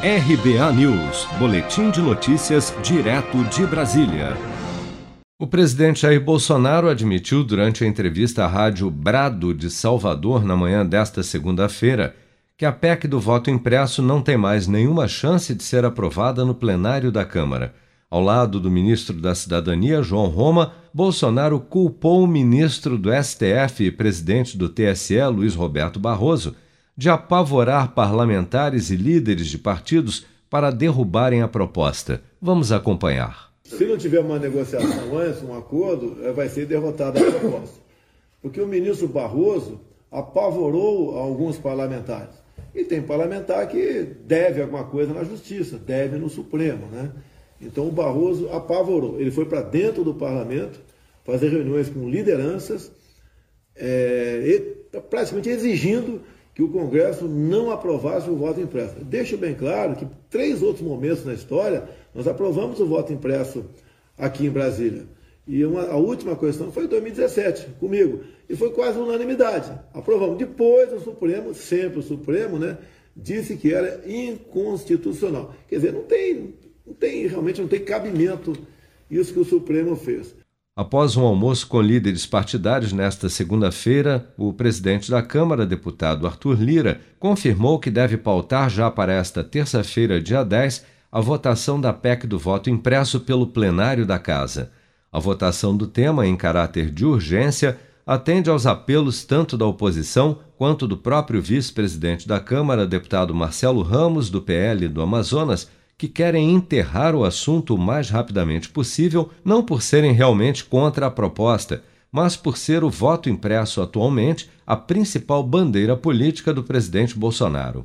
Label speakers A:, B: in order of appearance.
A: RBA News, Boletim de Notícias, direto de Brasília. O presidente Jair Bolsonaro admitiu durante a entrevista à rádio Brado de Salvador na manhã desta segunda-feira que a PEC do voto impresso não tem mais nenhuma chance de ser aprovada no plenário da Câmara. Ao lado do ministro da Cidadania, João Roma, Bolsonaro culpou o ministro do STF e presidente do TSE, Luiz Roberto Barroso, de apavorar parlamentares e líderes de partidos para derrubarem a proposta. Vamos acompanhar.
B: Se não tiver uma negociação antes, um acordo, eh, vai ser derrotada a proposta. Porque o ministro Barroso apavorou alguns parlamentares. E tem parlamentar que deve alguma coisa na justiça, deve no Supremo, né? Então o Barroso apavorou. Ele foi para dentro do parlamento fazer reuniões com lideranças, é, praticamente exigindo que o Congresso não aprovasse o voto impresso. Deixo bem claro que três outros momentos na história nós aprovamos o voto impresso aqui em Brasília. E uma, a última questão foi em 2017, comigo. E foi quase unanimidade. Aprovamos. Depois o Supremo, sempre o Supremo, né, disse que era inconstitucional. Quer dizer, não tem, não tem realmente não tem cabimento isso que o Supremo fez.
A: Após um almoço com líderes partidários nesta segunda-feira, o presidente da Câmara, deputado Arthur Lira, confirmou que deve pautar já para esta terça-feira, dia 10, a votação da PEC do voto impresso pelo plenário da Casa. A votação do tema, em caráter de urgência, atende aos apelos tanto da oposição quanto do próprio vice-presidente da Câmara, deputado Marcelo Ramos, do PL do Amazonas, que querem enterrar o assunto o mais rapidamente possível, não por serem realmente contra a proposta, mas por ser o voto impresso atualmente a principal bandeira política do presidente Bolsonaro.